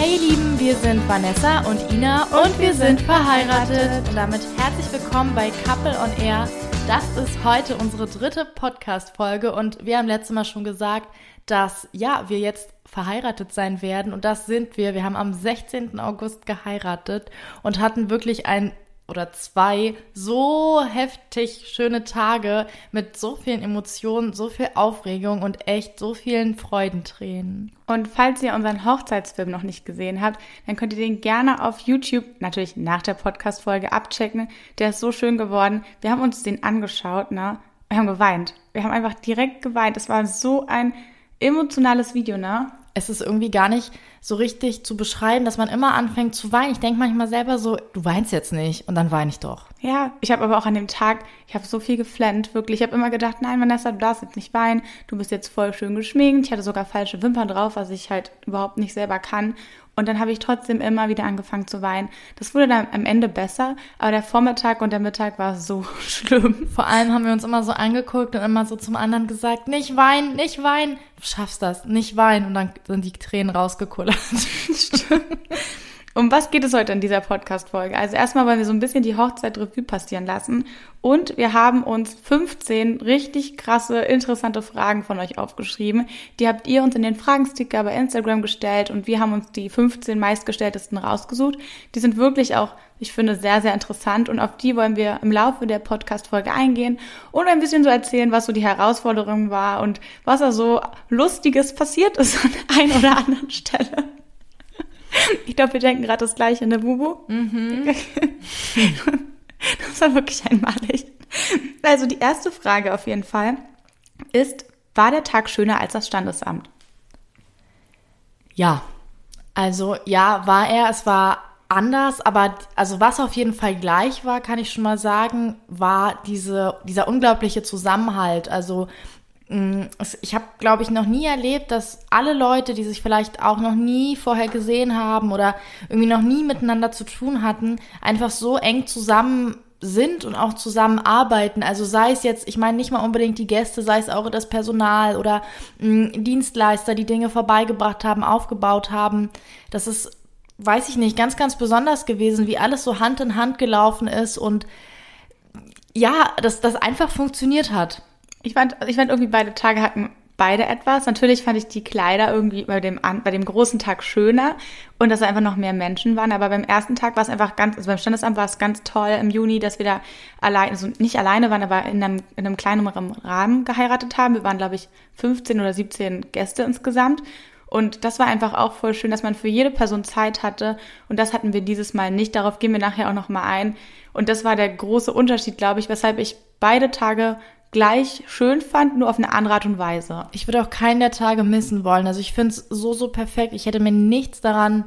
Hey ihr Lieben, wir sind Vanessa und Ina und, und wir sind verheiratet. Und damit herzlich willkommen bei Couple on Air. Das ist heute unsere dritte Podcast-Folge und wir haben letztes Mal schon gesagt, dass ja, wir jetzt verheiratet sein werden und das sind wir. Wir haben am 16. August geheiratet und hatten wirklich ein oder zwei so heftig schöne Tage mit so vielen Emotionen, so viel Aufregung und echt so vielen Freudentränen. Und falls ihr unseren Hochzeitsfilm noch nicht gesehen habt, dann könnt ihr den gerne auf YouTube, natürlich nach der Podcast-Folge, abchecken. Der ist so schön geworden. Wir haben uns den angeschaut, ne? Wir haben geweint. Wir haben einfach direkt geweint. Es war so ein emotionales Video, ne? Es ist irgendwie gar nicht so richtig zu beschreiben, dass man immer anfängt zu weinen. Ich denke manchmal selber so, du weinst jetzt nicht und dann weine ich doch. Ja, ich habe aber auch an dem Tag, ich habe so viel geflennt, wirklich. Ich habe immer gedacht, nein, Vanessa, du darfst jetzt nicht weinen. Du bist jetzt voll schön geschminkt. Ich hatte sogar falsche Wimpern drauf, was ich halt überhaupt nicht selber kann. Und dann habe ich trotzdem immer wieder angefangen zu weinen. Das wurde dann am Ende besser, aber der Vormittag und der Mittag war so schlimm. Vor allem haben wir uns immer so angeguckt und immer so zum anderen gesagt, nicht weinen, nicht weinen. Du schaffst das, nicht weinen. Und dann sind die Tränen rausgekullert. Stimmt. Um was geht es heute in dieser Podcast-Folge? Also erstmal wollen wir so ein bisschen die Hochzeit Revue passieren lassen und wir haben uns 15 richtig krasse, interessante Fragen von euch aufgeschrieben. Die habt ihr uns in den Fragensticker bei Instagram gestellt und wir haben uns die 15 meistgestelltesten rausgesucht. Die sind wirklich auch, ich finde, sehr, sehr interessant und auf die wollen wir im Laufe der Podcast-Folge eingehen und ein bisschen so erzählen, was so die Herausforderung war und was da so Lustiges passiert ist an der einen oder anderen Stelle. Ich glaube, wir denken gerade das gleiche, ne, Bubu? Mhm. Das war wirklich einmalig. Also die erste Frage auf jeden Fall ist, war der Tag schöner als das Standesamt? Ja. Also ja, war er. Es war anders, aber also was auf jeden Fall gleich war, kann ich schon mal sagen, war diese, dieser unglaubliche Zusammenhalt. Also ich habe, glaube ich, noch nie erlebt, dass alle Leute, die sich vielleicht auch noch nie vorher gesehen haben oder irgendwie noch nie miteinander zu tun hatten, einfach so eng zusammen sind und auch zusammenarbeiten. Also sei es jetzt, ich meine nicht mal unbedingt die Gäste, sei es auch das Personal oder mh, mm, Dienstleister, die Dinge vorbeigebracht haben, aufgebaut haben. Das ist, weiß ich nicht, ganz, ganz besonders gewesen, wie alles so Hand in Hand gelaufen ist und ja, dass das einfach funktioniert hat. Ich fand, ich fand irgendwie beide Tage hatten beide etwas. Natürlich fand ich die Kleider irgendwie bei dem, bei dem großen Tag schöner und dass da einfach noch mehr Menschen waren. Aber beim ersten Tag war es einfach ganz, also beim Standesamt war es ganz toll im Juni, dass wir da allein, also nicht alleine waren, aber in einem, in einem kleineren Rahmen geheiratet haben. Wir waren, glaube ich, 15 oder 17 Gäste insgesamt. Und das war einfach auch voll schön, dass man für jede Person Zeit hatte. Und das hatten wir dieses Mal nicht. Darauf gehen wir nachher auch nochmal ein. Und das war der große Unterschied, glaube ich, weshalb ich beide Tage gleich schön fand, nur auf eine andere Art und Weise. Ich würde auch keinen der Tage missen wollen. Also ich finde es so, so perfekt. Ich hätte mir nichts daran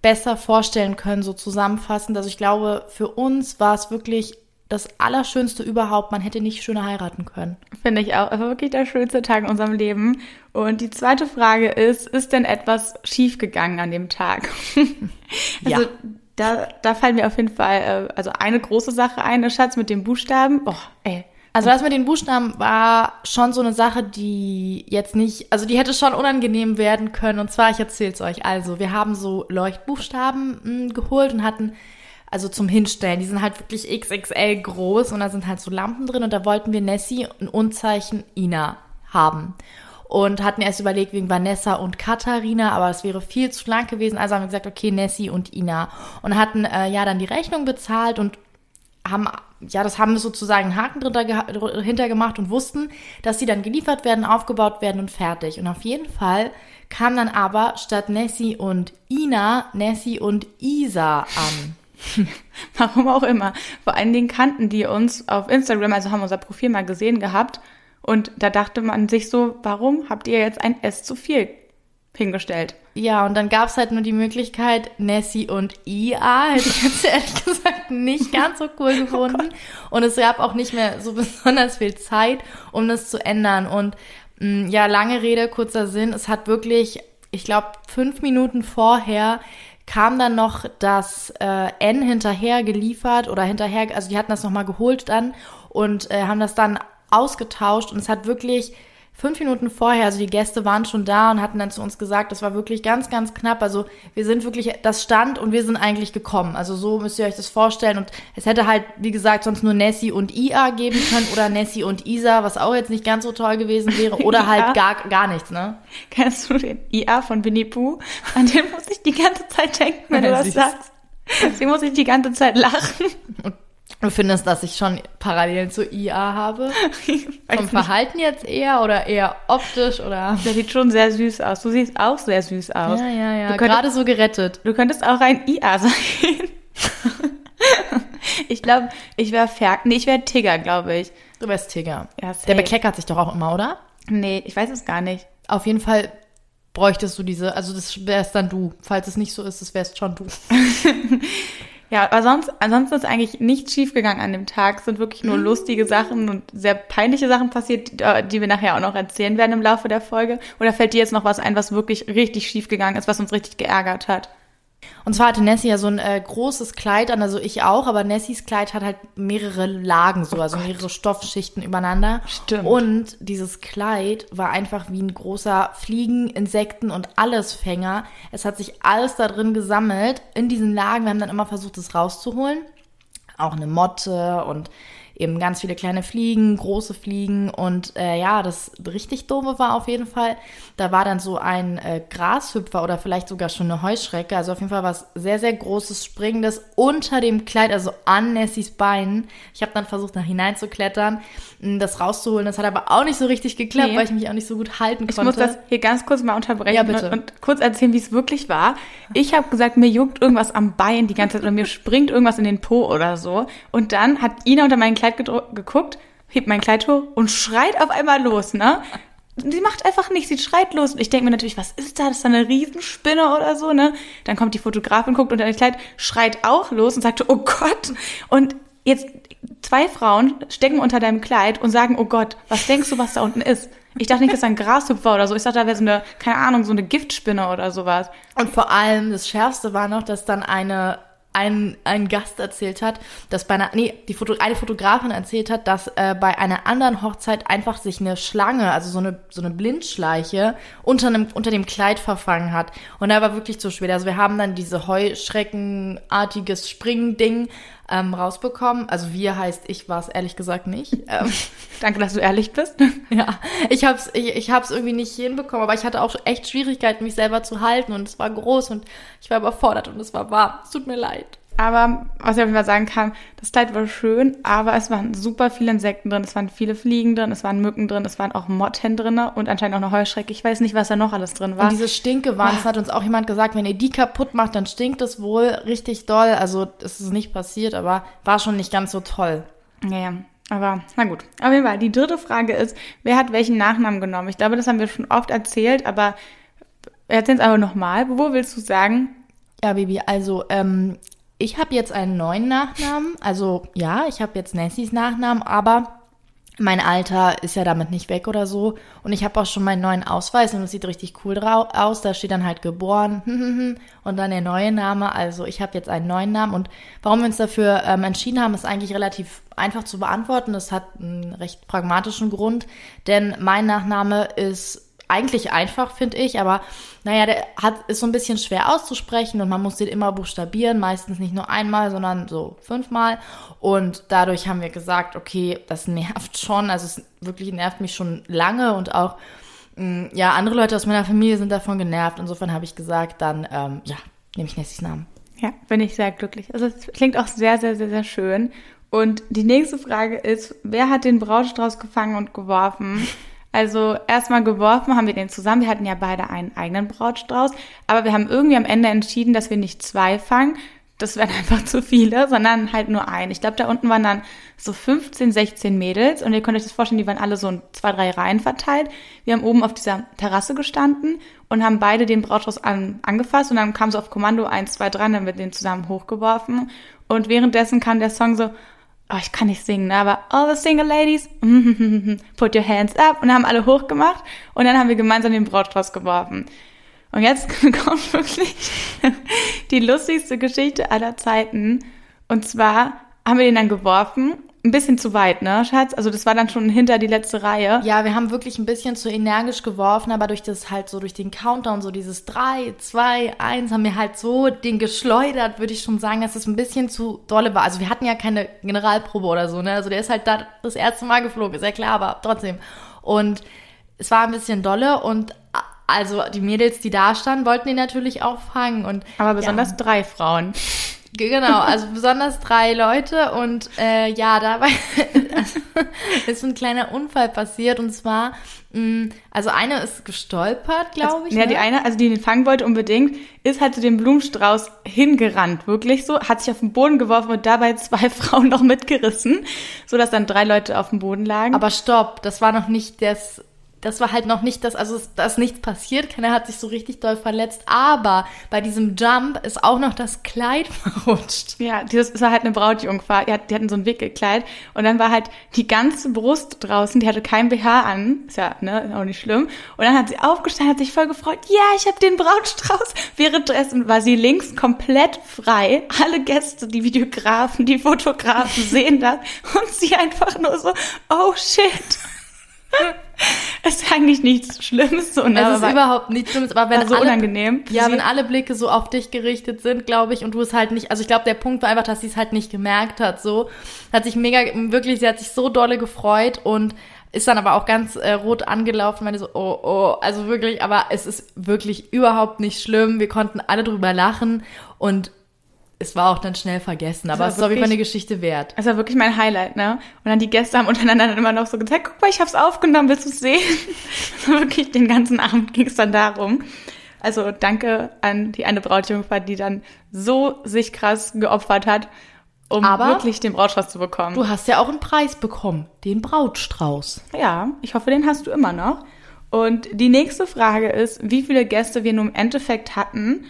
besser vorstellen können, so zusammenfassend. Also ich glaube, für uns war es wirklich das Allerschönste überhaupt. Man hätte nicht schöner heiraten können. Finde ich auch. Es war wirklich der schönste Tag in unserem Leben. Und die zweite Frage ist, ist denn etwas schiefgegangen an dem Tag? also, ja. Da, da fallen mir auf jeden Fall, äh, also eine große Sache ein, der Schatz mit dem Buchstaben. Oh, ey, also das mit den Buchstaben war schon so eine Sache, die jetzt nicht, also die hätte schon unangenehm werden können. Und zwar, ich erzähl's euch. Also, wir haben so Leuchtbuchstaben mh, hm, geholt und hatten, also zum Hinstellen, die sind halt wirklich XXL groß und da sind halt so Lampen drin und da wollten wir Nessie ein Unzeichen Ina haben. Und hatten erst überlegt wegen Vanessa und Katharina, aber es wäre viel zu lang gewesen. Also haben wir gesagt, okay, Nessie und Ina. Und hatten äh, ja dann die Rechnung bezahlt und haben, ja, das haben wir sozusagen einen Haken drunter, hinter gemacht und wussten, dass sie dann geliefert werden, aufgebaut werden und fertig. Und auf jeden Fall kam dann aber statt Nessie und Ina, Nessie und Isa an. Warum auch immer. Vor allen Dingen kannten die uns auf Instagram, also haben unser Profil mal gesehen gehabt. Und da dachte man sich so, warum habt ihr jetzt ein S zu viel hingestellt? Ja, und dann gab's halt nur die Möglichkeit, Nessie und IA. Hätte ich jetzt ehrlich gesagt nicht ganz so cool oh gefunden. Oh und es gab auch nicht mehr so besonders viel Zeit, um das zu ändern. Und mh, mm, ja, lange Rede, kurzer Sinn. Es hat wirklich, ich glaube, fünf Minuten vorher kam dann noch das äh, N hinterher geliefert oder hinterher, also die hatten das nochmal geholt dann und äh, haben das dann ausgetauscht und es hat wirklich fünf Minuten vorher, also die Gäste waren schon da und hatten dann zu uns gesagt, das war wirklich ganz, ganz knapp. Also wir sind wirklich, das stand und wir sind eigentlich gekommen. Also so müsst ihr euch das vorstellen. Und es hätte halt, wie gesagt, sonst nur Nessie und Ia geben können oder Nessie und Isa, was auch jetzt nicht ganz so toll gewesen wäre. Oder halt gar, gar nichts, ne? Kennst du den Ia von Winnie Pooh? An den muss ich die ganze Zeit denken, wenn du das sagst. Sie muss ich die ganze Zeit lachen. Und Du findest, dass ich schon Parallelen zu IA habe? Vom Verhalten jetzt eher oder eher optisch oder? Der sieht schon sehr süß aus. Du siehst auch sehr süß aus. Ja, ja, ja. Du könntest, Gerade so gerettet. Du könntest auch ein IA sein. ich glaube, ich wäre Fer Nee, ich wäre Tigger, glaube ich. Du wärst Tigger. Ja. Der bekleckert sich doch auch immer, oder? Nee, ich weiß es gar nicht. Auf jeden Fall bräuchtest du diese, also das wärst dann du. Falls es nicht so ist, das wärst schon du. Ja, aber sonst, ansonsten ist eigentlich nichts schiefgegangen an dem Tag. Es sind wirklich nur Mhm. lustige Sachen und sehr peinliche Sachen passiert, die, äh, die wir nachher auch noch erzählen werden im Laufe der Folge. Oder fällt dir jetzt noch was ein, was wirklich richtig schiefgegangen ist, was uns richtig geärgert hat? Und zwar hatte Nessie ja so ein äh, großes Kleid an, also ich auch, aber Nessies Kleid hat halt mehrere Lagen so, also mehrere Stoffschichten übereinander. Stimmt. Und dieses Kleid war einfach wie ein großer Fliegen, Insekten und Allesfänger. Es hat sich alles da drin gesammelt in diesen Lagen. Wir haben dann immer versucht, es rauszuholen. Auch eine Motte und eben ganz viele kleine Fliegen, große Fliegen und äh, ja, das richtig doofe war auf jeden Fall, da war dann so ein äh, Grashüpfer oder vielleicht sogar schon eine Heuschrecke, also auf jeden Fall was sehr, sehr großes, springendes unter dem Kleid, also an Nessies Beinen. Ich habe dann versucht, nach hineinzuklettern, m, das rauszuholen, das hat aber auch nicht so richtig geklappt, Nee. weil ich mich auch nicht so gut halten Ich konnte. muss das hier ganz kurz mal unterbrechen Ja, bitte. Und, und kurz erzählen, wie es wirklich war. Ich habe gesagt, mir juckt irgendwas am Bein die ganze Zeit oder mir springt irgendwas in den Po oder so. Und dann hat Ina unter mein Kleid gedro- geguckt, hebt mein Kleid hoch und schreit auf einmal los, ne? Die macht einfach nichts, sie schreit los. Und ich denke mir natürlich, was ist da? Das ist da eine Riesenspinne oder so, ne? Dann kommt die Fotografin, guckt unter das Kleid, schreit auch los und sagte, oh Gott. Und jetzt zwei Frauen stecken unter deinem Kleid und sagen, oh Gott, was denkst du, was da unten ist? Ich dachte nicht, dass da ein Grashüpfer oder so. Ich dachte, da wäre so eine, keine Ahnung, so eine Giftspinne oder sowas. Und vor allem das Schärfste war noch, dass dann eine ein, ein Gast erzählt hat, dass bei einer, nee, die Foto, eine Fotografin erzählt hat, dass äh, bei einer anderen Hochzeit einfach sich eine Schlange, also so eine, so eine Blindschleiche unter, einem, unter dem Kleid verfangen hat. Und da war wirklich zu schwer. Also wir haben dann diese Heuschreckenartiges Springending ähm, rausbekommen. Also wir heißt, ich war es ehrlich gesagt nicht. ähm, Danke, dass du ehrlich bist. ja, ich hab's, ich, ich hab's irgendwie nicht hinbekommen, aber ich hatte auch echt Schwierigkeiten, mich selber zu halten und es war groß und ich war überfordert und es war warm. Es tut mir leid. Aber was ich auf jeden Fall sagen kann, das Kleid war schön, aber es waren super viele Insekten drin, es waren viele Fliegen drin, es waren Mücken drin, es waren auch Motten drin und anscheinend auch eine Heuschrecke. Ich weiß nicht, was da noch alles drin war. Und diese Stinkewand, das hat uns auch jemand gesagt, wenn ihr die kaputt macht, dann stinkt es wohl richtig doll. Also es ist nicht passiert, aber war schon nicht ganz so toll. Ja, ja. Aber na gut. Auf jeden Fall, die dritte Frage ist, wer hat welchen Nachnamen genommen? Ich glaube, das haben wir schon oft erzählt, aber erzähl es aber nochmal. Wo willst du sagen? Ja, Baby, also ähm, ich habe jetzt einen neuen Nachnamen. Also ja, ich habe jetzt Nessies Nachnamen, aber mein Alter ist ja damit nicht weg oder so. Und ich habe auch schon meinen neuen Ausweis und es sieht richtig cool aus. Da steht dann halt geboren und dann der neue Name. Also ich habe jetzt einen neuen Namen. Und warum wir uns dafür ähm, entschieden haben, ist eigentlich relativ einfach zu beantworten. Das hat einen recht pragmatischen Grund, denn mein Nachname ist eigentlich einfach, finde ich, aber naja, der hat, ist so ein bisschen schwer auszusprechen und man muss den immer buchstabieren, meistens nicht nur einmal, sondern so fünfmal. Und dadurch haben wir gesagt, okay, das nervt schon, also es wirklich nervt mich schon lange und auch, mh, ja, andere Leute aus meiner Familie sind davon genervt. Insofern habe ich gesagt, dann, ähm, ja, nehme ich Nessies Namen. Ja, bin ich sehr glücklich. Also es klingt auch sehr, sehr, sehr, sehr schön. Und die nächste Frage ist, wer hat den Brautstrauß gefangen und geworfen? Also erstmal geworfen haben wir den zusammen. Wir hatten ja beide einen eigenen Brautstrauß, aber wir haben irgendwie am Ende entschieden, dass wir nicht zwei fangen. Das wären einfach zu viele, sondern halt nur einen. Ich glaube, da unten waren dann so 15, 16 Mädels und ihr könnt euch das vorstellen, die waren alle so in zwei, drei Reihen verteilt. Wir haben oben auf dieser Terrasse gestanden und haben beide den Brautstrauß an, angefasst und dann kam so auf Kommando eins, zwei, drei, dann haben wir den zusammen hochgeworfen und währenddessen kam der Song so, oh, ich kann nicht singen, ne, aber all the single ladies, put your hands up und haben alle hochgemacht und dann haben wir gemeinsam den Brautstrauß geworfen. Und jetzt kommt wirklich die lustigste Geschichte aller Zeiten. Und zwar haben wir den dann geworfen ein bisschen zu weit, ne, Schatz? Also das war dann schon hinter die letzte Reihe. Ja, wir haben wirklich ein bisschen zu energisch geworfen, aber durch das halt so, durch den Countdown, so dieses 3, 2, 1, haben wir halt so den geschleudert, würde ich schon sagen, dass es ein bisschen zu dolle war. Also wir hatten ja keine Generalprobe oder so, ne? Also der ist halt da das erste Mal geflogen, ist ja klar, aber trotzdem. Und es war ein bisschen dolle und also die Mädels, die da standen, wollten ihn natürlich auch fangen. Und, aber besonders ja. drei Frauen. Genau, also besonders drei Leute und äh, ja, dabei ist ein kleiner Unfall passiert und zwar, mh, mm, also eine ist gestolpert, glaube also, ich. Ja, ne? die eine, also die den fangen wollte unbedingt, ist halt zu dem Blumenstrauß hingerannt, wirklich so, hat sich auf den Boden geworfen und dabei zwei Frauen noch mitgerissen, so dass dann drei Leute auf dem Boden lagen. Aber stopp, das war noch nicht das das war halt noch nicht das, also da ist nichts passiert, keiner hat sich so richtig doll verletzt, aber bei diesem Jump ist auch noch das Kleid verrutscht. Ja, das war halt eine Brautjungfer, die hatten so ein Wickelkleid und dann war halt die ganze Brust draußen, die hatte kein BH an, ist ja ne, auch nicht schlimm. Und dann hat sie aufgestanden, hat sich voll gefreut, ja, ich habe den Brautstrauß. Währenddessen war sie links komplett frei, alle Gäste, die Videografen, die Fotografen sehen das. Und sie einfach nur so, oh shit. Ist eigentlich nichts Schlimmes. So, ne? Es ist aber überhaupt nichts Schlimmes, aber wenn so alle, unangenehm. Ja, wenn alle Blicke so auf dich gerichtet sind, glaube ich, und du es halt nicht, also ich glaube, der Punkt war einfach, dass sie es halt nicht gemerkt hat, so. Hat sich mega, wirklich, sie hat sich so dolle gefreut und ist dann aber auch ganz äh, rot angelaufen, meine so, oh, oh, also wirklich, aber es ist wirklich überhaupt nicht schlimm. Wir konnten alle drüber lachen und es war auch dann schnell vergessen, aber es ist auf jeden Fall eine Geschichte wert. Es war wirklich mein Highlight, ne? Und dann die Gäste haben untereinander dann immer noch so gezeigt, guck mal, ich hab's aufgenommen, willst du es sehen? wirklich den ganzen Abend ging es dann darum. Also danke an die eine Brautjungfer, die dann so sich krass geopfert hat, um aber wirklich den Brautstrauß zu bekommen. Du hast ja auch einen Preis bekommen, den Brautstrauß. Ja, ich hoffe, den hast du immer noch. Und die nächste Frage ist, wie viele Gäste wir nun im Endeffekt hatten.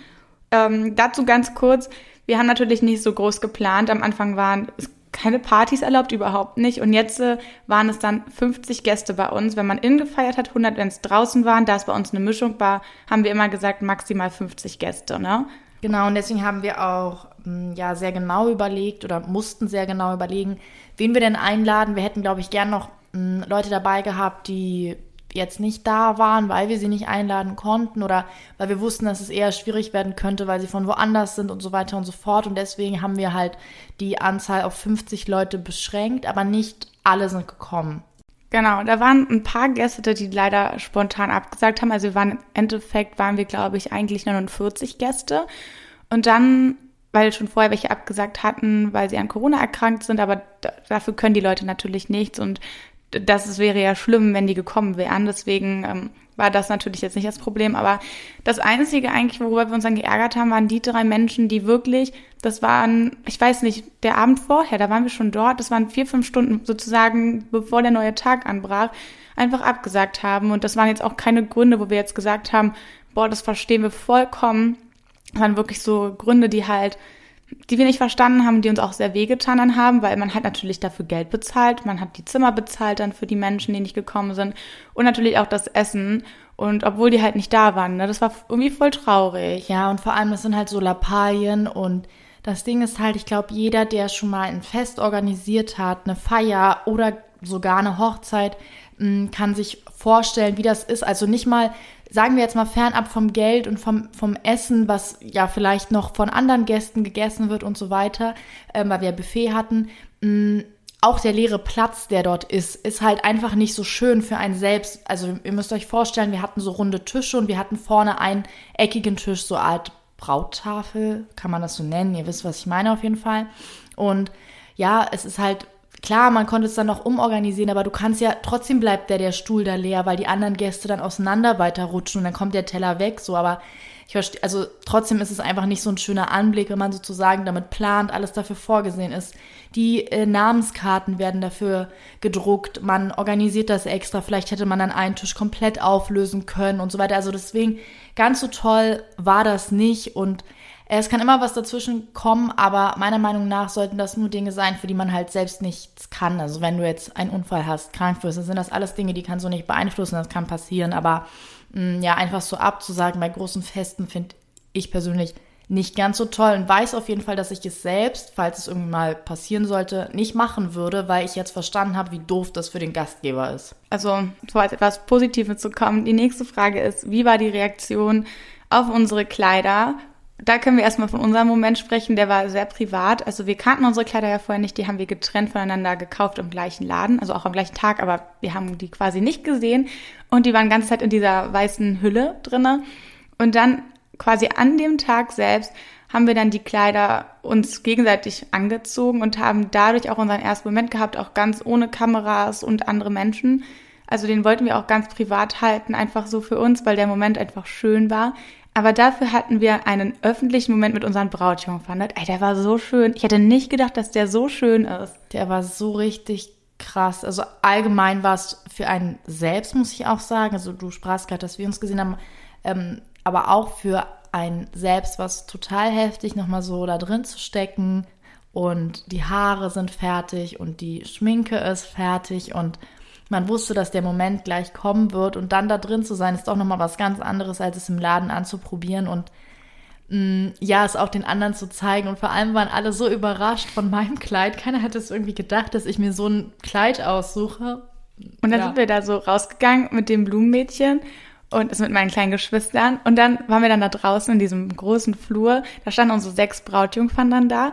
Ähm, dazu ganz kurz, wir haben natürlich nicht so groß geplant. Am Anfang waren keine Partys erlaubt, überhaupt nicht. Und jetzt äh, waren es dann 50 Gäste bei uns. Wenn man innen gefeiert hat, 100, wenn es draußen waren, da es bei uns eine Mischung war, haben wir immer gesagt, maximal 50 Gäste, ne? Genau, und deswegen haben wir auch hm, ja sehr genau überlegt oder mussten sehr genau überlegen, wen wir denn einladen. Wir hätten, glaube ich, gern noch hm, Leute dabei gehabt, die jetzt nicht da waren, weil wir sie nicht einladen konnten oder weil wir wussten, dass es eher schwierig werden könnte, weil sie von woanders sind und so weiter und so fort. Und deswegen haben wir halt die Anzahl auf 50 Leute beschränkt, aber nicht alle sind gekommen. Genau, da waren ein paar Gäste, die leider spontan abgesagt haben. Also wir waren im Endeffekt waren wir, glaube ich, eigentlich 49 Gäste. Und dann, weil schon vorher welche abgesagt hatten, weil sie an Corona erkrankt sind, aber dafür können die Leute natürlich nichts. Und das wäre ja schlimm, wenn die gekommen wären. Deswegen ähm, war das natürlich jetzt nicht das Problem. Aber das Einzige eigentlich, worüber wir uns dann geärgert haben, waren die drei Menschen, die wirklich, das waren, ich weiß nicht, der Abend vorher, da waren wir schon dort, das waren vier, fünf Stunden sozusagen, bevor der neue Tag anbrach, einfach abgesagt haben. Und das waren jetzt auch keine Gründe, wo wir jetzt gesagt haben, boah, das verstehen wir vollkommen. Das waren wirklich so Gründe, die halt die wir nicht verstanden haben, die uns auch sehr wehgetan dann haben, weil man hat natürlich dafür Geld bezahlt, man hat die Zimmer bezahlt dann für die Menschen, die nicht gekommen sind und natürlich auch das Essen und obwohl die halt nicht da waren, ne, das war irgendwie voll traurig. Ja, und vor allem, das sind halt so Lappalien und das Ding ist halt, ich glaube, jeder, der schon mal ein Fest organisiert hat, eine Feier oder sogar eine Hochzeit, kann sich vorstellen, wie das ist. Also nicht mal sagen wir jetzt mal fernab vom Geld und vom, vom Essen, was ja vielleicht noch von anderen Gästen gegessen wird und so weiter, äh, weil wir Buffet hatten, mm, auch der leere Platz, der dort ist, ist halt einfach nicht so schön für einen selbst. Also ihr müsst euch vorstellen, wir hatten so runde Tische und wir hatten vorne einen eckigen Tisch, so Art Brauttafel, kann man das so nennen. Ihr wisst, was ich meine auf jeden Fall. Und ja, es ist halt Klar, man konnte es dann noch umorganisieren, aber du kannst ja, trotzdem bleibt der, der Stuhl da leer, weil die anderen Gäste dann auseinander weiterrutschen und dann kommt der Teller weg, so, aber ich verstehe, also trotzdem ist es einfach nicht so ein schöner Anblick, wenn man sozusagen damit plant, alles dafür vorgesehen ist. Die äh, Namenskarten werden dafür gedruckt, man organisiert das extra, vielleicht hätte man dann einen Tisch komplett auflösen können und so weiter. Also deswegen, ganz so toll war das nicht und es kann immer was dazwischen kommen, aber meiner Meinung nach sollten das nur Dinge sein, für die man halt selbst nichts kann. Also wenn du jetzt einen Unfall hast, krank wirst, dann sind das alles Dinge, die kannst du nicht beeinflussen, das kann passieren. Aber mh, mm, ja, einfach so abzusagen bei großen Festen finde ich persönlich nicht ganz so toll und weiß auf jeden Fall, dass ich es selbst, falls es irgendwie mal passieren sollte, nicht machen würde, weil ich jetzt verstanden habe, wie doof das für den Gastgeber ist. Also, so als etwas Positives zu kommen. Die nächste Frage ist, wie war die Reaktion auf unsere Kleider? Da können wir erstmal von unserem Moment sprechen, der war sehr privat. Also wir kannten unsere Kleider ja vorher nicht, die haben wir getrennt voneinander gekauft im gleichen Laden, also auch am gleichen Tag, aber wir haben die quasi nicht gesehen und die waren ganze Zeit in dieser weißen Hülle drinne. Und dann quasi an dem Tag selbst haben wir dann die Kleider uns gegenseitig angezogen und haben dadurch auch unseren ersten Moment gehabt, auch ganz ohne Kameras und andere Menschen. Also den wollten wir auch ganz privat halten, einfach so für uns, weil der Moment einfach schön war. Aber dafür hatten wir einen öffentlichen Moment mit unseren Brautjungfern. Ey, der war so schön. Ich hätte nicht gedacht, dass der so schön ist. Der war so richtig krass. Also allgemein war es für einen selbst, muss ich auch sagen. Also du sprachst gerade, dass wir uns gesehen haben. Ähm, aber auch für ein Selbst, was total heftig, nochmal so da drin zu stecken und die Haare sind fertig und die Schminke ist fertig und man wusste, dass der Moment gleich kommen wird und dann da drin zu sein, ist auch nochmal was ganz anderes, als es im Laden anzuprobieren und mh, mm, ja, es auch den anderen zu zeigen und vor allem waren alle so überrascht von meinem Kleid. Keiner hat es irgendwie gedacht, dass ich mir so ein Kleid aussuche. Und dann ja. sind wir da so rausgegangen mit dem Blumenmädchen und ist mit meinen kleinen Geschwistern. Und dann waren wir dann da draußen in diesem großen Flur. Da standen unsere sechs Brautjungfern dann da.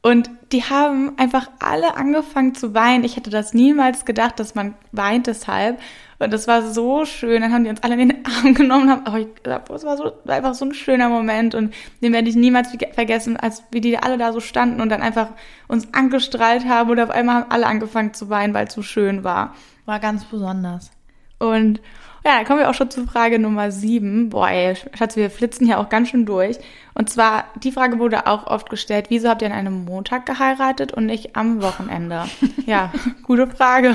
Und die haben einfach alle angefangen zu weinen. Ich hätte das niemals gedacht, dass man weint deshalb. Und das war so schön. Dann haben die uns alle in den Arm genommen. Haben, oh, ich, es war, so, einfach so ein schöner Moment. Und den werde ich niemals vergessen, als wie die alle da so standen und dann einfach uns angestrahlt haben. Und auf einmal haben alle angefangen zu weinen, weil es so schön war. War ganz besonders. Und ja, dann kommen wir auch schon zu Frage Nummer sieben. Boah, ey, Schatz, wir flitzen hier auch ganz schön durch. Und zwar, die Frage wurde auch oft gestellt, wieso habt ihr an einem Montag geheiratet und nicht am Wochenende? ja, gute Frage.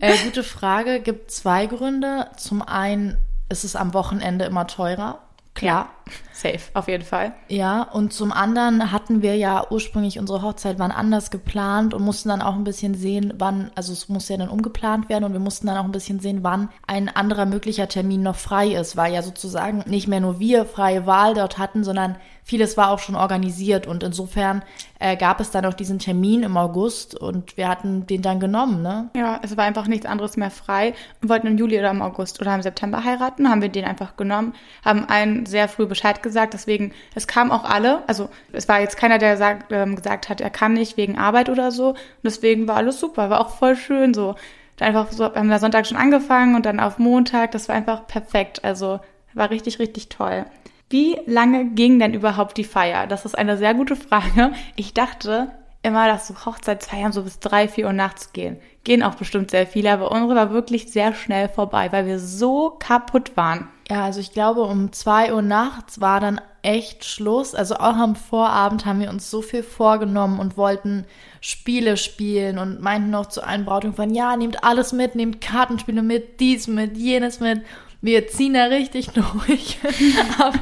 äh, gute Frage. Gibt zwei Gründe. Zum einen ist es am Wochenende immer teurer. Klar. Ja, safe, auf jeden Fall. Ja, und zum anderen hatten wir ja ursprünglich unsere Hochzeit wann anders geplant und mussten dann auch ein bisschen sehen, wann, also es musste ja dann umgeplant werden und wir mussten dann auch ein bisschen sehen, wann ein anderer möglicher Termin noch frei ist, weil ja sozusagen nicht mehr nur wir freie Wahl dort hatten, sondern vieles war auch schon organisiert und insofern äh, gab es dann auch diesen Termin im August und wir hatten den dann genommen, ne? Ja, es war einfach nichts anderes mehr frei. Wir wollten im Juli oder im August oder im September heiraten, haben wir den einfach genommen, haben einen sehr früh Bescheid gesagt, deswegen, es kamen auch alle, also es war jetzt keiner, der sagt, ähm, gesagt hat, er kann nicht wegen Arbeit oder so und deswegen war alles super, war auch voll schön so. Einfach so, wir haben da Sonntag schon angefangen und dann auf Montag, das war einfach perfekt, also war richtig, richtig toll. Wie lange ging denn überhaupt die Feier? Das ist eine sehr gute Frage. Ich dachte immer, dass so Hochzeitsfeiern so bis drei, vier Uhr nachts gehen. Gehen auch bestimmt sehr viele, aber unsere war wirklich sehr schnell vorbei, weil wir so kaputt waren. Ja, also ich glaube, um zwei Uhr nachts war dann echt Schluss. Also auch am Vorabend haben wir uns so viel vorgenommen und wollten Spiele spielen und meinten noch zu allen Brautjungfern, ja, nehmt alles mit, nehmt Kartenspiele mit, dies mit, jenes mit wir ziehen da richtig durch. Aber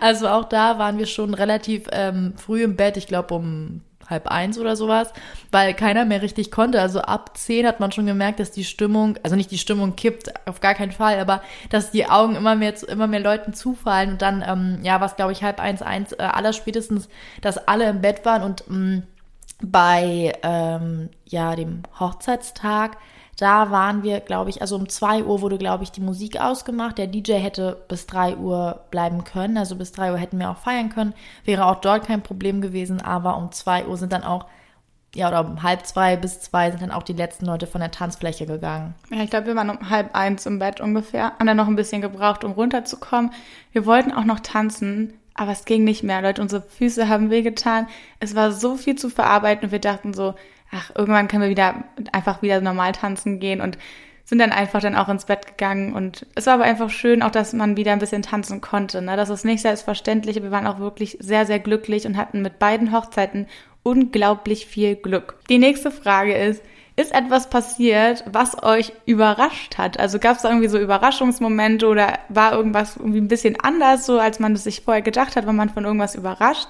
also auch da waren wir schon relativ ähm, früh im Bett, ich glaube um halb eins oder sowas, weil keiner mehr richtig konnte. Also ab zehn hat man schon gemerkt, dass die Stimmung, also nicht die Stimmung kippt, auf gar keinen Fall, aber dass die Augen immer mehr zu immer mehr Leuten zufallen und dann, ähm, ja, was glaube ich halb eins, eins, äh, aller spätestens, dass alle im Bett waren und ähm, bei ähm, ja dem Hochzeitstag da waren wir, glaube ich, also um zwei Uhr wurde, glaube ich, die Musik ausgemacht. Der DJ hätte bis drei Uhr bleiben können. Also bis drei Uhr hätten wir auch feiern können. Wäre auch dort kein Problem gewesen. Aber um zwei Uhr sind dann auch, ja, oder um halb zwei bis zwei sind dann auch die letzten Leute von der Tanzfläche gegangen. Ja, ich glaube, wir waren um halb eins im Bett ungefähr. Haben dann noch ein bisschen gebraucht, um runterzukommen. Wir wollten auch noch tanzen. Aber es ging nicht mehr, Leute. Unsere Füße haben wehgetan. Es war so viel zu verarbeiten und wir dachten so, ach, irgendwann können wir wieder einfach wieder normal tanzen gehen und sind dann einfach dann auch ins Bett gegangen und es war aber einfach schön, auch dass man wieder ein bisschen tanzen konnte. Ne? Das ist nicht selbstverständlich. Wir waren auch wirklich sehr, sehr glücklich und hatten mit beiden Hochzeiten unglaublich viel Glück. Die nächste Frage ist, ist etwas passiert, was euch überrascht hat? Also gab es irgendwie so Überraschungsmomente oder war irgendwas irgendwie ein bisschen anders, so als man es sich vorher gedacht hat, wenn man von irgendwas überrascht?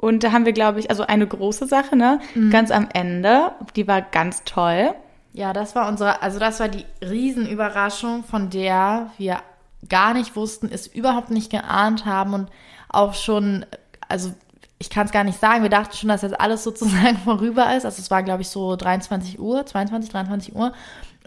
Und da haben wir, glaube ich, also eine große Sache, ne? Mhm. Ganz am Ende, die war ganz toll. Ja, das war unsere, also das war die Riesenüberraschung, von der wir gar nicht wussten, es überhaupt nicht geahnt haben und auch schon, also ich kann es gar nicht sagen, wir dachten schon, dass jetzt alles sozusagen vorüber ist. Also es war, glaube ich, so 23 Uhr, 22, 23 Uhr.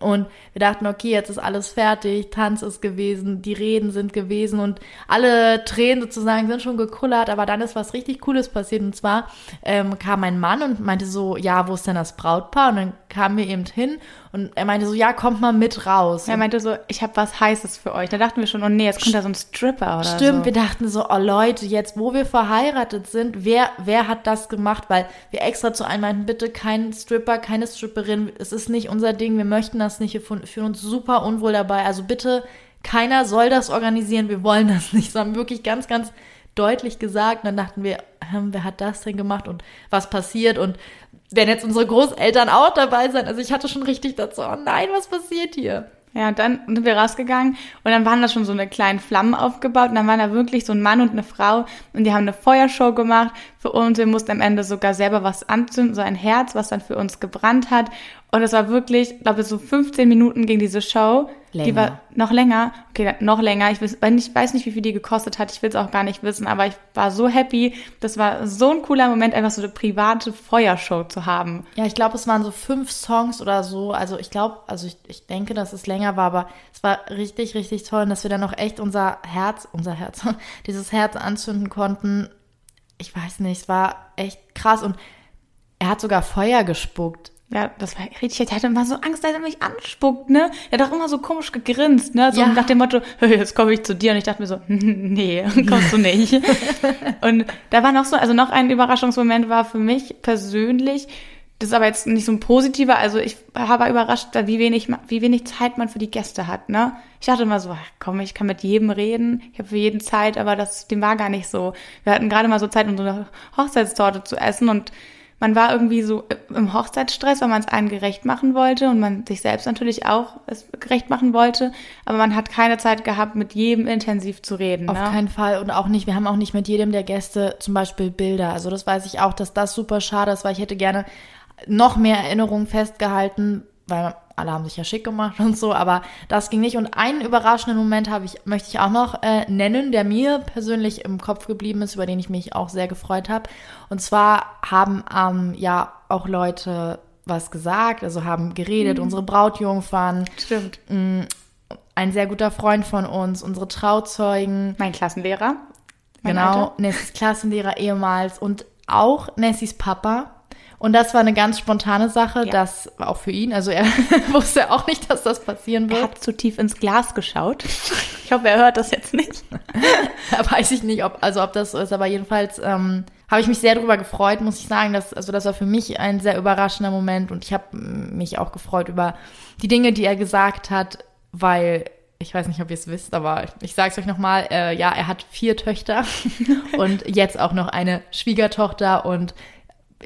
Und wir dachten, okay, jetzt ist alles fertig, Tanz ist gewesen, die Reden sind gewesen und alle Tränen sozusagen sind schon gekullert, aber dann ist was richtig Cooles passiert. Und zwar ähm, kam mein Mann und meinte so, ja, wo ist denn das Brautpaar? Und dann kamen wir eben hin und er meinte so, ja, kommt mal mit raus. Er meinte so, ich habe was Heißes für euch. Da dachten wir schon, oh nee, jetzt kommt da so ein Stripper oder Stimmt, so. wir dachten so, oh Leute, jetzt wo wir verheiratet sind, wer, wer hat das gemacht? Weil wir extra zu einem meinten, bitte kein Stripper, keine Stripperin, es ist nicht unser Ding, wir möchten das nicht, wir fühlen uns super unwohl dabei. Also bitte, keiner soll das organisieren, wir wollen das nicht. Das haben wir wirklich ganz, ganz deutlich gesagt. Und dann dachten wir, hm, wer hat das denn gemacht und was passiert? Und werden jetzt unsere Großeltern auch dabei sein? Also ich hatte schon richtig dazu, oh nein, was passiert hier? Ja, und dann sind wir rausgegangen und dann waren da schon so eine kleine Flammen aufgebaut und dann waren da wirklich so ein Mann und eine Frau und die haben eine Feuershow gemacht für uns. Wir mussten am Ende sogar selber was anzünden, so ein Herz, was dann für uns gebrannt hat. Und es war wirklich, glaube ich, so 15 Minuten ging diese Show. Länger. Die war noch länger. Okay, noch länger. Ich weiß, ich weiß nicht, wie viel die gekostet hat. Ich will es auch gar nicht wissen. Aber ich war so happy. Das war so ein cooler Moment, einfach so eine private Feuershow zu haben. Ja, ich glaube, es waren so fünf Songs oder so. Also ich glaube, also ich, ich denke, dass es länger war. Aber es war richtig, richtig toll. Und dass wir dann noch echt unser Herz, unser Herz, dieses Herz anzünden konnten. Ich weiß nicht, es war echt krass. Und er hat sogar Feuer gespuckt. Ja, das war richtig. Ich hatte immer so Angst, dass er mich anspuckt, ne? Er hat auch immer so komisch gegrinst, ne? So ja. nach dem Motto, hey, jetzt komme ich zu dir. Und ich dachte mir so, nee, kommst du nicht. und da war noch so, also noch ein Überraschungsmoment war für mich persönlich, das ist aber jetzt nicht so ein positiver, also ich war überrascht, wie wenig, wie wenig Zeit man für die Gäste hat, ne? Ich dachte immer so, ach, komm, ich kann mit jedem reden, ich habe für jeden Zeit, aber das, dem war gar nicht so. Wir hatten gerade mal so Zeit, um so eine Hochzeitstorte zu essen und man war irgendwie so im Hochzeitsstress, weil man es allen gerecht machen wollte und man sich selbst natürlich auch es gerecht machen wollte, aber man hat keine Zeit gehabt, mit jedem intensiv zu reden. Auf ne? keinen Fall und auch nicht, wir haben auch nicht mit jedem der Gäste zum Beispiel Bilder. Also das weiß ich auch, dass das super schade ist, weil ich hätte gerne noch mehr Erinnerungen festgehalten, weil alle haben sich ja schick gemacht und so, aber das ging nicht. Und einen überraschenden Moment habe ich, möchte ich auch noch äh, nennen, der mir persönlich im Kopf geblieben ist, über den ich mich auch sehr gefreut habe. Und zwar haben ähm, ja auch Leute was gesagt, also haben geredet, mhm. unsere Brautjungfern. Stimmt. Mh, mm, ein sehr guter Freund von uns, unsere Trauzeugen. Mein Klassenlehrer. Mein genau, Alter. Nessys Klassenlehrer ehemals und auch Nessys Papa. Und das war eine ganz spontane Sache, ja. das war auch für ihn. Also er wusste auch nicht, dass das passieren wird. Er hat zu tief ins Glas geschaut. Ich hoffe, er hört das jetzt nicht. da weiß ich nicht, ob, also ob das so ist, aber jedenfalls ähm, habe ich mich sehr darüber gefreut, muss ich sagen. Dass, also das war für mich ein sehr überraschender Moment und ich habe mich auch gefreut über die Dinge, die er gesagt hat, weil ich weiß nicht, ob ihr es wisst, aber ich sage es euch nochmal, äh, ja, er hat vier Töchter und jetzt auch noch eine Schwiegertochter und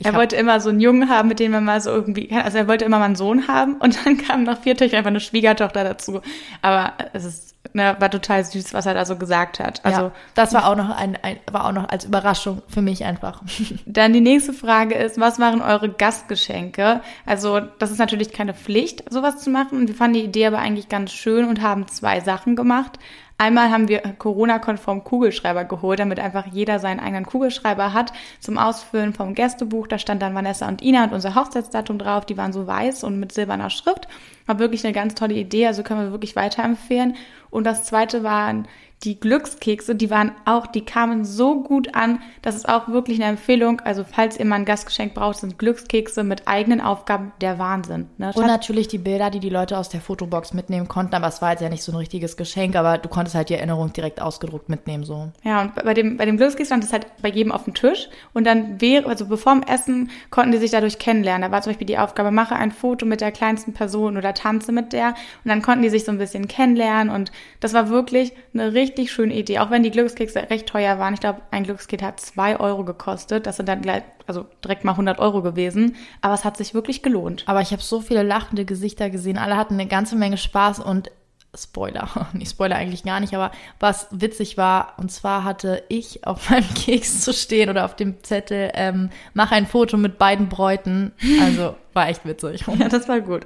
er wollte immer so einen Jungen haben, mit dem man mal so irgendwie, also er wollte immer mal einen Sohn haben und dann kam nach vier Töchtern einfach eine Schwiegertochter dazu. Aber es ist, ne, war total süß, was er da so gesagt hat. Also ja, das war auch noch ein, ein, war auch noch als Überraschung für mich einfach. Dann die nächste Frage ist, was waren eure Gastgeschenke? Also das ist natürlich keine Pflicht, sowas zu machen. Wir fanden die Idee aber eigentlich ganz schön und haben zwei Sachen gemacht. Einmal haben wir Corona-konform Kugelschreiber geholt, damit einfach jeder seinen eigenen Kugelschreiber hat zum Ausfüllen vom Gästebuch. Da stand dann Vanessa und Ina und unser Hochzeitsdatum drauf. Die waren so weiß und mit silberner Schrift. War wirklich eine ganz tolle Idee, also können wir wirklich weiterempfehlen. Und das zweite waren die Glückskekse, die waren auch, die kamen so gut an. Das ist auch wirklich eine Empfehlung. Also falls ihr mal ein Gastgeschenk braucht, sind Glückskekse mit eigenen Aufgaben der Wahnsinn. Ne? Und natürlich die Bilder, die die Leute aus der Fotobox mitnehmen konnten. Aber es war jetzt ja nicht so ein richtiges Geschenk, aber du konntest halt die Erinnerung direkt ausgedruckt mitnehmen. so. Ja, und bei dem, bei dem Glückskeks stand es halt bei jedem auf dem Tisch. Und dann wäre, also bevor dem Essen, konnten die sich dadurch kennenlernen. Da war zum Beispiel die Aufgabe, mache ein Foto mit der kleinsten Person oder tanze mit der. Und dann konnten die sich so ein bisschen kennenlernen. Und das war wirklich eine richtig schöne Idee, auch wenn die Glückskekse recht teuer waren. Ich glaube, ein Glückskeks hat zwei Euro gekostet. Das sind dann gleich, also direkt mal 100 Euro gewesen. Aber es hat sich wirklich gelohnt. Aber ich habe so viele lachende Gesichter gesehen. Alle hatten eine ganze Menge Spaß und Spoiler, nicht Spoiler eigentlich gar nicht, aber was witzig war, und zwar hatte ich auf meinem Keks zu stehen oder auf dem Zettel, ähm, mach ein Foto mit beiden Bräuten. Also war echt witzig. ja, das war gut.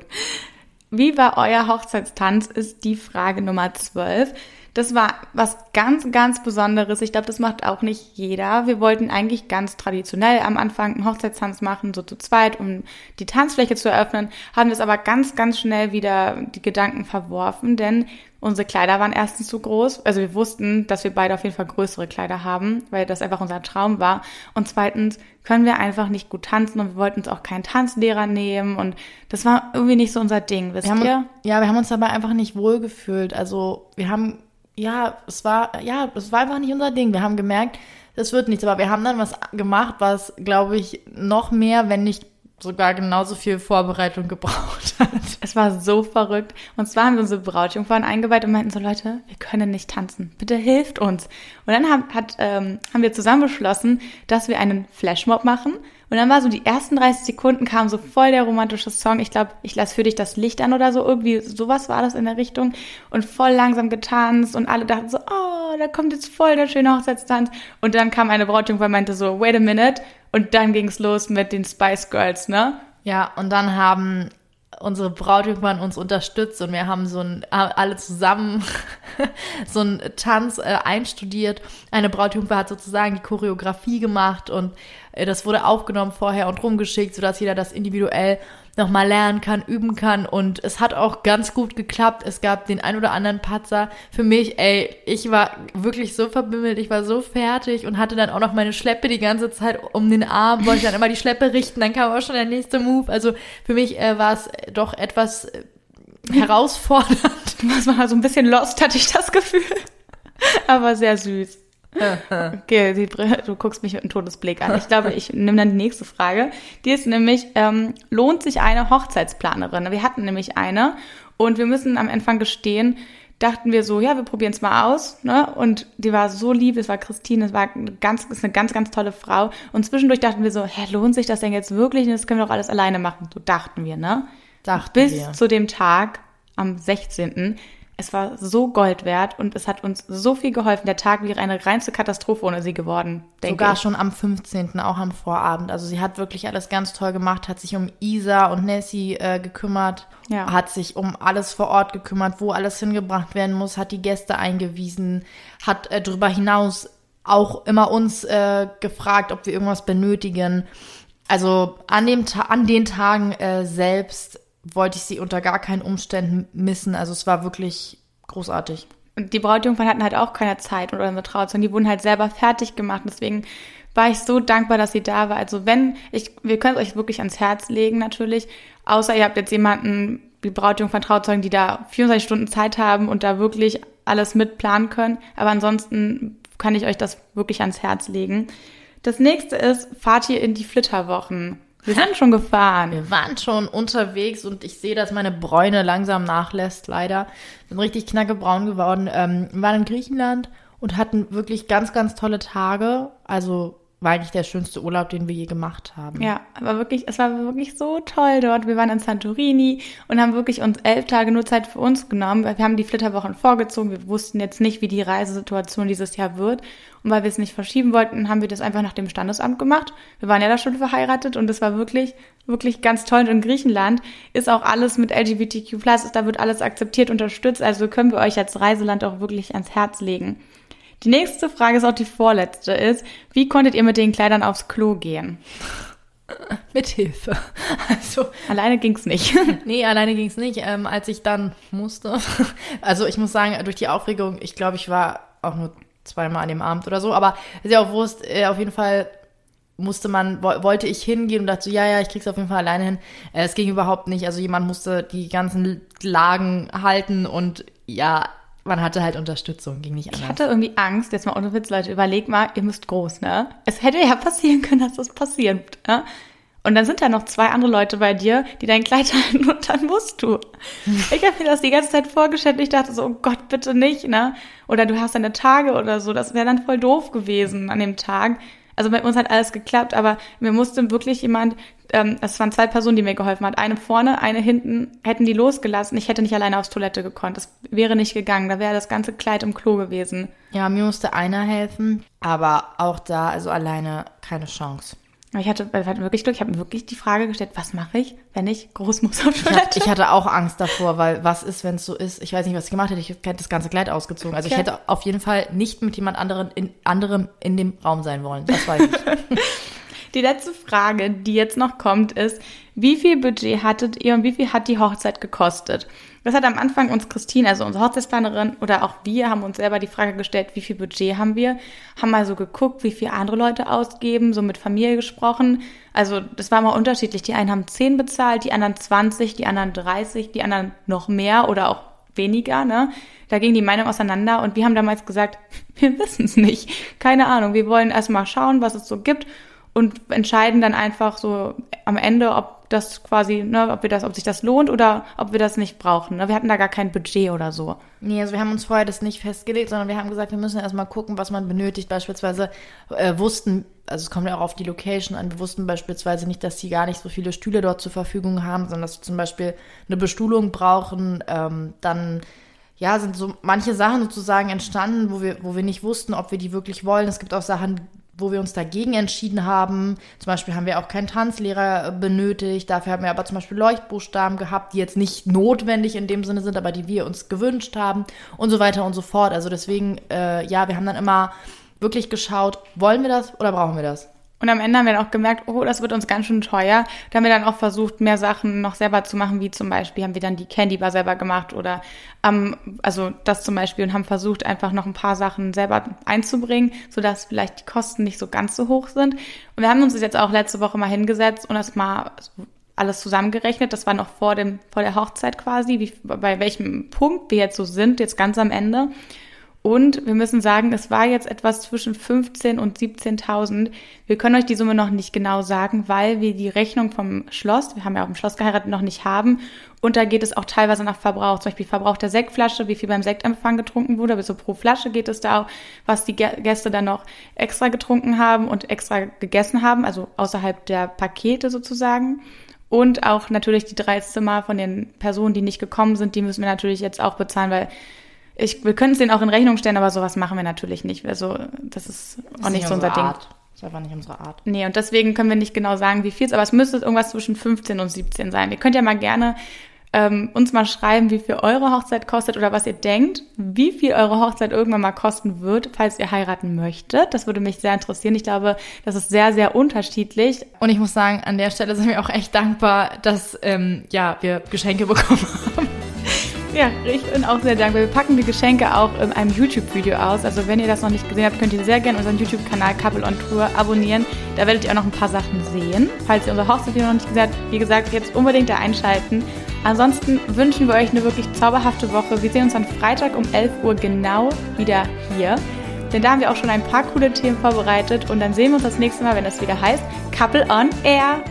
Wie war euer Hochzeitstanz, ist die Frage Nummer 12. Das war was ganz, ganz Besonderes. Ich glaube, das macht auch nicht jeder. Wir wollten eigentlich ganz traditionell am Anfang einen Hochzeitstanz machen, so zu zweit, um die Tanzfläche zu eröffnen, haben das aber ganz, ganz schnell wieder die Gedanken verworfen, denn unsere Kleider waren erstens zu groß. Also wir wussten, dass wir beide auf jeden Fall größere Kleider haben, weil das einfach unser Traum war. Und zweitens können wir einfach nicht gut tanzen und wir wollten uns auch keinen Tanzlehrer nehmen und das war irgendwie nicht so unser Ding, wisst wir ihr? Haben, ja, wir haben uns dabei einfach nicht wohlgefühlt. Also wir haben ja, es war, ja, es war einfach nicht unser Ding. Wir haben gemerkt, das wird nichts, aber wir haben dann was gemacht, was, glaube ich, noch mehr, wenn nicht sogar genauso viel Vorbereitung gebraucht hat. Es war so verrückt. Und zwar haben wir unsere Brautjungfern eingeweiht und meinten so, Leute, wir können nicht tanzen. Bitte hilft uns. Und dann haben, hat, ähm, haben wir zusammen beschlossen, dass wir einen Flashmob machen. Und dann war so die ersten 30 Sekunden kam so voll der romantische Song. Ich glaube, ich lasse für dich das Licht an oder so. Irgendwie sowas war das in der Richtung. Und voll langsam getanzt und alle dachten so, oh, da kommt jetzt voll der schöne Hochzeitstanz. Und dann kam eine Brautjungfer und meinte so, wait a minute. Und dann ging's los mit den Spice Girls, ne? Ja, und dann haben unsere Brautjungfern uns unterstützt und wir haben so ein, alle zusammen so einen Tanz äh, einstudiert. Eine Brautjungfer hat sozusagen die Choreografie gemacht und das wurde aufgenommen vorher und rumgeschickt, sodass jeder das individuell nochmal lernen kann, üben kann. Und es hat auch ganz gut geklappt. Es gab den ein oder anderen Patzer. Für mich, ey, ich war wirklich so verbimmelt, ich war so fertig und hatte dann auch noch meine Schleppe die ganze Zeit um den Arm, wollte dann immer die Schleppe richten, dann kam auch schon der nächste Move. Also für mich äh, war es doch etwas äh, herausfordernd. Das war so ein bisschen lost, hatte ich das Gefühl. Aber sehr süß. Okay, du guckst mich mit einem Todesblick an. Ich glaube, ich nehme dann die nächste Frage. Die ist nämlich, ähm, lohnt sich eine Hochzeitsplanerin? Wir hatten nämlich eine und wir müssen am Anfang gestehen, dachten wir so, ja, wir probieren es mal aus. Ne? Und die war so lieb, es war Christine, es war eine ganz, ist eine ganz, ganz tolle Frau. Und zwischendurch dachten wir so, hä, lohnt sich das denn jetzt wirklich? Das können wir doch alles alleine machen. So dachten wir, ne? Dachten Bis wir. zu dem Tag am 16. Es war so Gold wert und es hat uns so viel geholfen. Der Tag wäre eine reinste Katastrophe ohne sie geworden, denke Sogar ich. schon am 15., auch am Vorabend. Also sie hat wirklich alles ganz toll gemacht, hat sich um Isa und Nessie äh, gekümmert, Ja. hat sich um alles vor Ort gekümmert, wo alles hingebracht werden muss, hat die Gäste eingewiesen, hat äh, darüber hinaus auch immer uns äh, gefragt, ob wir irgendwas benötigen. Also an, dem Ta an den Tagen äh, selbst wollte ich sie unter gar keinen Umständen missen. Also es war wirklich großartig. Und die Brautjungfern hatten halt auch keine Zeit oder unsere Trauzeugin, die wurden halt selber fertig gemacht. Deswegen war ich so dankbar, dass sie da war. Also wenn, ich, wir können es euch wirklich ans Herz legen natürlich. Außer ihr habt jetzt jemanden, wie Brautjungfern, Trauzeugen, die da 24 Stunden Zeit haben und da wirklich alles mitplanen können. Aber ansonsten kann ich euch das wirklich ans Herz legen. Das nächste ist, fahrt ihr in die Flitterwochen. Wir sind schon gefahren. Wir waren schon unterwegs und ich sehe, dass meine Bräune langsam nachlässt, leider. Bin richtig knackebraun geworden. Ähm, wir waren in Griechenland und hatten wirklich ganz, ganz tolle Tage. Also war eigentlich der schönste Urlaub, den wir je gemacht haben. Ja, aber wirklich, es war wirklich so toll dort. Wir waren in Santorini und haben wirklich uns elf Tage nur Zeit für uns genommen. Wir haben die Flitterwochen vorgezogen. Wir wussten jetzt nicht, wie die Reisesituation dieses Jahr wird. Und weil wir es nicht verschieben wollten, haben wir das einfach nach dem Standesamt gemacht. Wir waren ja da schon verheiratet und es war wirklich, wirklich ganz toll. Und in Griechenland ist auch alles mit LGBTQ+, da wird alles akzeptiert, unterstützt. Also können wir euch als Reiseland auch wirklich ans Herz legen. Die nächste Frage ist auch die vorletzte ist, wie konntet ihr mit den Kleidern aufs Klo gehen? Mit Hilfe. Also, Alleine ging's nicht. nee, alleine ging's nicht. Ähm, als ich dann musste, also ich muss sagen, durch die Aufregung, ich glaube, ich war auch nur zweimal an dem Abend oder so, aber ist ja auch Wurst, äh, auf jeden Fall musste man, wo, wollte ich hingehen und dachte so, ja, ja, ich krieg's auf jeden Fall alleine hin. Äh, es ging überhaupt nicht. Also jemand musste die ganzen Lagen halten und ja, man hatte halt Unterstützung, ging nicht anders. Ich hatte irgendwie Angst, jetzt mal ohne Witz, Leute, überleg mal, ihr müsst groß, ne? Es hätte ja passieren können, dass das passiert, ne? Und dann sind da noch zwei andere Leute bei dir, die dein Kleid halten und dann musst du. Ich habe mir das die ganze Zeit vorgestellt und ich dachte so, oh Gott, bitte nicht, ne? Oder du hast deine Tage oder so, das wäre dann voll doof gewesen an dem Tag. Also bei uns hat alles geklappt, aber mir musste wirklich jemand, ähm, es waren zwei Personen, die mir geholfen hat. Eine vorne, eine hinten, hätten die losgelassen. Ich hätte nicht alleine aufs Toilette gekonnt. Das wäre nicht gegangen. Da wäre das ganze Kleid im Klo gewesen. Ja, mir musste einer helfen, aber auch da, also alleine keine Chance. Ich hatte, wir hatten wirklich Glück. Ich habe mir wirklich die Frage gestellt, was mache ich, wenn ich groß muss auf Ich, Toilette? hatte, ich hatte auch Angst davor, weil was ist, wenn es so ist? Ich weiß nicht, was ich gemacht hätte. Ich hätte das ganze Kleid ausgezogen. Also ich hätte auf jeden Fall nicht mit jemand anderen in, anderem in dem Raum sein wollen. Das weiß ich. Die letzte Frage, die jetzt noch kommt, ist, wie viel Budget hattet ihr und wie viel hat die Hochzeit gekostet? Das hat am Anfang uns Christine, also unsere Hochzeitsplanerin, oder auch wir haben uns selber die Frage gestellt, wie viel Budget haben wir? Haben mal so geguckt, wie viel andere Leute ausgeben, so mit Familie gesprochen. Also das war mal unterschiedlich. Die einen haben 10 bezahlt, die anderen 20, die anderen 30, die anderen noch mehr oder auch weniger, ne? Da ging die Meinung auseinander und wir haben damals gesagt, wir wissen es nicht. Keine Ahnung. Wir wollen erstmal schauen, was es so gibt und entscheiden dann einfach so am Ende, ob das quasi, ne, ob wir das, ob sich das lohnt oder ob wir das nicht brauchen. Ne? Wir hatten da gar kein Budget oder so. Nee, also wir haben uns vorher das nicht festgelegt, sondern wir haben gesagt, wir müssen erstmal gucken, was man benötigt. Beispielsweise äh, wussten, also es kommt ja auch auf die Location an, wir wussten beispielsweise nicht, dass sie gar nicht so viele Stühle dort zur Verfügung haben, sondern dass sie zum Beispiel eine Bestuhlung brauchen. Ähm, dann ja, sind so manche Sachen sozusagen entstanden, wo wir, wo wir nicht wussten, ob wir die wirklich wollen. Es gibt auch Sachen, wo wir uns dagegen entschieden haben. Zum Beispiel haben wir auch keinen Tanzlehrer äh, benötigt. Dafür haben wir aber zum Beispiel Leuchtbuchstaben gehabt, die jetzt nicht notwendig in dem Sinne sind, aber die wir uns gewünscht haben und so weiter und so fort. Also deswegen, äh, ja, wir haben dann immer wirklich geschaut, wollen wir das oder brauchen wir das? Und am Ende haben wir dann auch gemerkt, oh, das wird uns ganz schön teuer. Da haben wir dann auch versucht, mehr Sachen noch selber zu machen, wie zum Beispiel haben wir dann die Candy Bar selber gemacht oder ähm, also das zum Beispiel und haben versucht, einfach noch ein paar Sachen selber einzubringen, sodass vielleicht die Kosten nicht so ganz so hoch sind. Und wir haben uns das jetzt auch letzte Woche mal hingesetzt und das mal alles zusammengerechnet. Das war noch vor dem, vor der Hochzeit quasi, wie, bei welchem Punkt wir jetzt so sind, jetzt ganz am Ende. Und wir müssen sagen, es war jetzt etwas zwischen 15 und 17.000. Wir können euch die Summe noch nicht genau sagen, weil wir die Rechnung vom Schloss, wir haben ja auch im Schloss geheiratet, noch nicht haben. Und da geht es auch teilweise nach Verbrauch. Zum Beispiel Verbrauch der Sektflasche, wie viel beim Sektempfang getrunken wurde. Also pro Flasche geht es da auch, was die Gäste dann noch extra getrunken haben und extra gegessen haben, also außerhalb der Pakete sozusagen. Und auch natürlich die drei Zimmer von den Personen, die nicht gekommen sind, die müssen wir natürlich jetzt auch bezahlen, weil ich, wir können es denen auch in Rechnung stellen, aber sowas machen wir natürlich nicht. Also das ist auch nicht so unser Ding. Art. Das ist einfach nicht unsere Art. Nee, und deswegen können wir nicht genau sagen, wie viel es, aber es müsste irgendwas zwischen 15 und 17 sein. Ihr könnt ja mal gerne ähm, uns mal schreiben, wie viel eure Hochzeit kostet oder was ihr denkt, wie viel eure Hochzeit irgendwann mal kosten wird, falls ihr heiraten möchtet. Das würde mich sehr interessieren. Ich glaube, das ist sehr, sehr unterschiedlich. Und ich muss sagen, an der Stelle sind wir auch echt dankbar, dass ähm, ja, wir Geschenke bekommen haben. Ja, ich bin auch sehr dankbar. Wir packen die Geschenke auch in einem YouTube-Video aus. Also wenn ihr das noch nicht gesehen habt, könnt ihr sehr gerne unseren YouTube-Kanal Couple on Tour abonnieren. Da werdet ihr auch noch ein paar Sachen sehen. Falls ihr unsere Hochzeit noch nicht gesehen habt, wie gesagt, jetzt unbedingt da einschalten. Ansonsten wünschen wir euch eine wirklich zauberhafte Woche. Wir sehen uns am Freitag um 11 Uhr genau wieder hier. Denn da haben wir auch schon ein paar coole Themen vorbereitet. Und dann sehen wir uns das nächste Mal, wenn es wieder heißt Couple on Air.